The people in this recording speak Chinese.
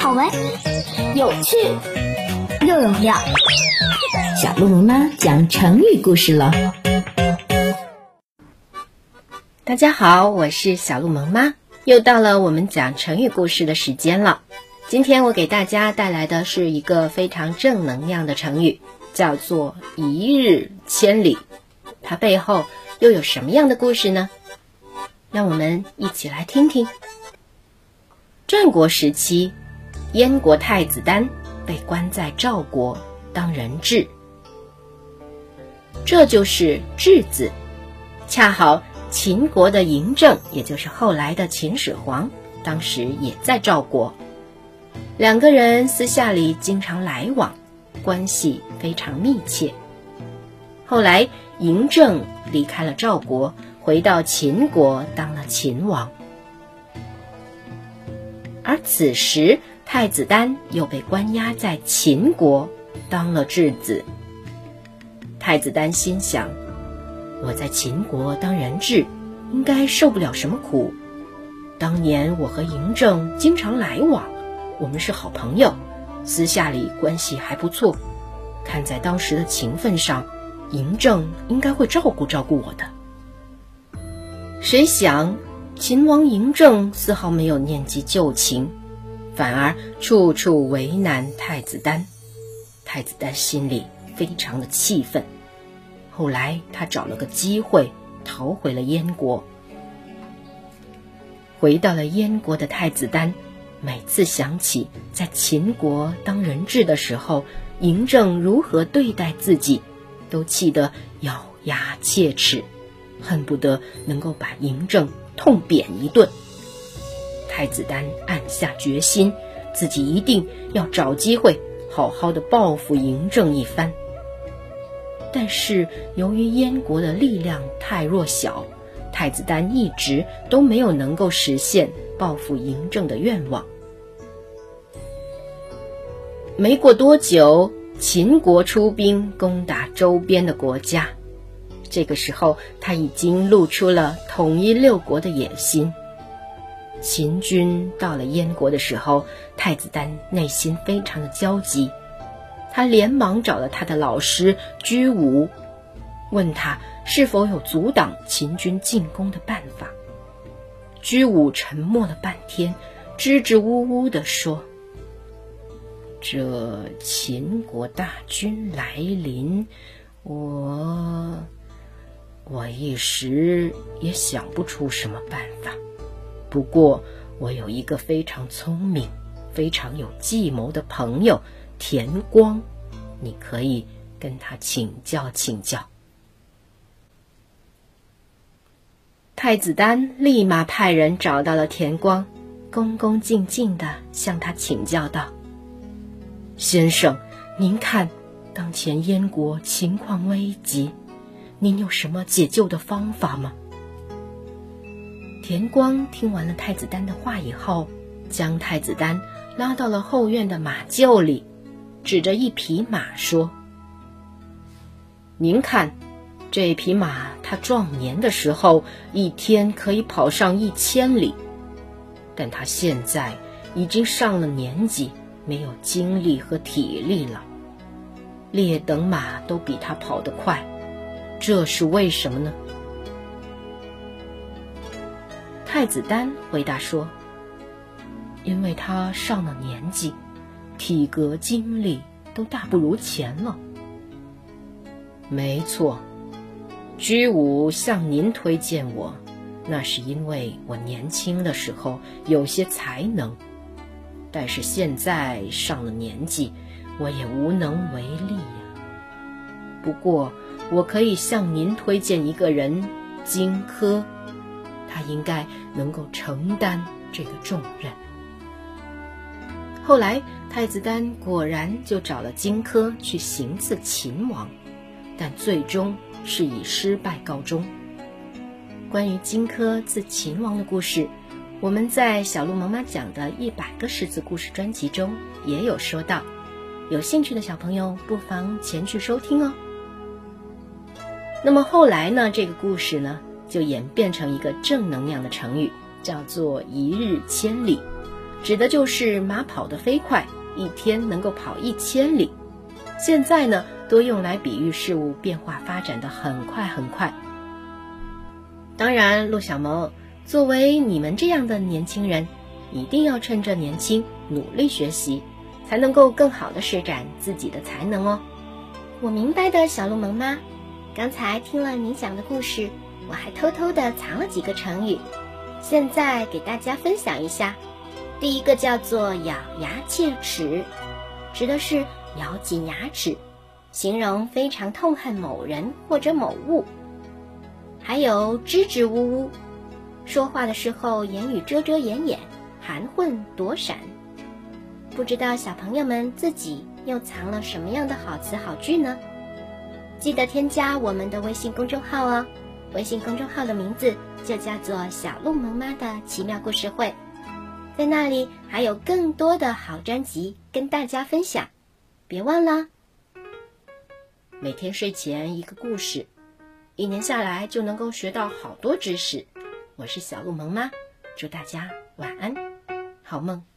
好玩，有趣，又有料。小鹿萌妈讲成语故事了。大家好，我是小鹿萌妈，又到了我们讲成语故事的时间了。今天我给大家带来的是一个非常正能量的成语，叫做“一日千里”。它背后又有什么样的故事呢？让我们一起来听听。战国时期，燕国太子丹被关在赵国当人质，这就是质子。恰好秦国的嬴政，也就是后来的秦始皇，当时也在赵国，两个人私下里经常来往，关系非常密切。后来嬴政离开了赵国。回到秦国当了秦王，而此时太子丹又被关押在秦国当了质子。太子丹心想：我在秦国当人质，应该受不了什么苦。当年我和嬴政经常来往，我们是好朋友，私下里关系还不错。看在当时的情分上，嬴政应该会照顾照顾我的。谁想，秦王嬴政丝毫没有念及旧情，反而处处为难太子丹。太子丹心里非常的气愤。后来他找了个机会逃回了燕国。回到了燕国的太子丹，每次想起在秦国当人质的时候，嬴政如何对待自己，都气得咬牙切齿。恨不得能够把嬴政痛扁一顿。太子丹暗下决心，自己一定要找机会好好的报复嬴政一番。但是由于燕国的力量太弱小，太子丹一直都没有能够实现报复嬴政的愿望。没过多久，秦国出兵攻打周边的国家。这个时候，他已经露出了统一六国的野心。秦军到了燕国的时候，太子丹内心非常的焦急，他连忙找了他的老师居武，问他是否有阻挡秦军进攻的办法。居武沉默了半天，支支吾吾地说：“这秦国大军来临，我……”我一时也想不出什么办法，不过我有一个非常聪明、非常有计谋的朋友田光，你可以跟他请教请教。太子丹立马派人找到了田光，恭恭敬敬的向他请教道：“先生，您看，当前燕国情况危急。”您有什么解救的方法吗？田光听完了太子丹的话以后，将太子丹拉到了后院的马厩里，指着一匹马说：“您看，这匹马它壮年的时候一天可以跑上一千里，但它现在已经上了年纪，没有精力和体力了。劣等马都比它跑得快。”这是为什么呢？太子丹回答说：“因为他上了年纪，体格精力都大不如前了。”没错，居武向您推荐我，那是因为我年轻的时候有些才能，但是现在上了年纪，我也无能为力呀。不过。我可以向您推荐一个人，荆轲，他应该能够承担这个重任。后来，太子丹果然就找了荆轲去行刺秦王，但最终是以失败告终。关于荆轲刺秦王的故事，我们在小鹿妈妈讲的一百个诗词故事专辑中也有说到，有兴趣的小朋友不妨前去收听哦。那么后来呢？这个故事呢，就演变成一个正能量的成语，叫做“一日千里”。指的就是马跑得飞快，一天能够跑一千里。现在呢，多用来比喻事物变化发展的很快很快。当然，陆小萌，作为你们这样的年轻人，一定要趁着年轻努力学习，才能够更好的施展自己的才能哦。我明白的，小鹿萌妈。刚才听了你讲的故事，我还偷偷的藏了几个成语，现在给大家分享一下。第一个叫做咬牙切齿，指的是咬紧牙齿，形容非常痛恨某人或者某物。还有支支吾吾，说话的时候言语遮遮掩掩，含混躲闪。不知道小朋友们自己又藏了什么样的好词好句呢？记得添加我们的微信公众号哦，微信公众号的名字就叫做“小鹿萌妈的奇妙故事会”。在那里还有更多的好专辑跟大家分享，别忘了。每天睡前一个故事，一年下来就能够学到好多知识。我是小鹿萌妈，祝大家晚安，好梦。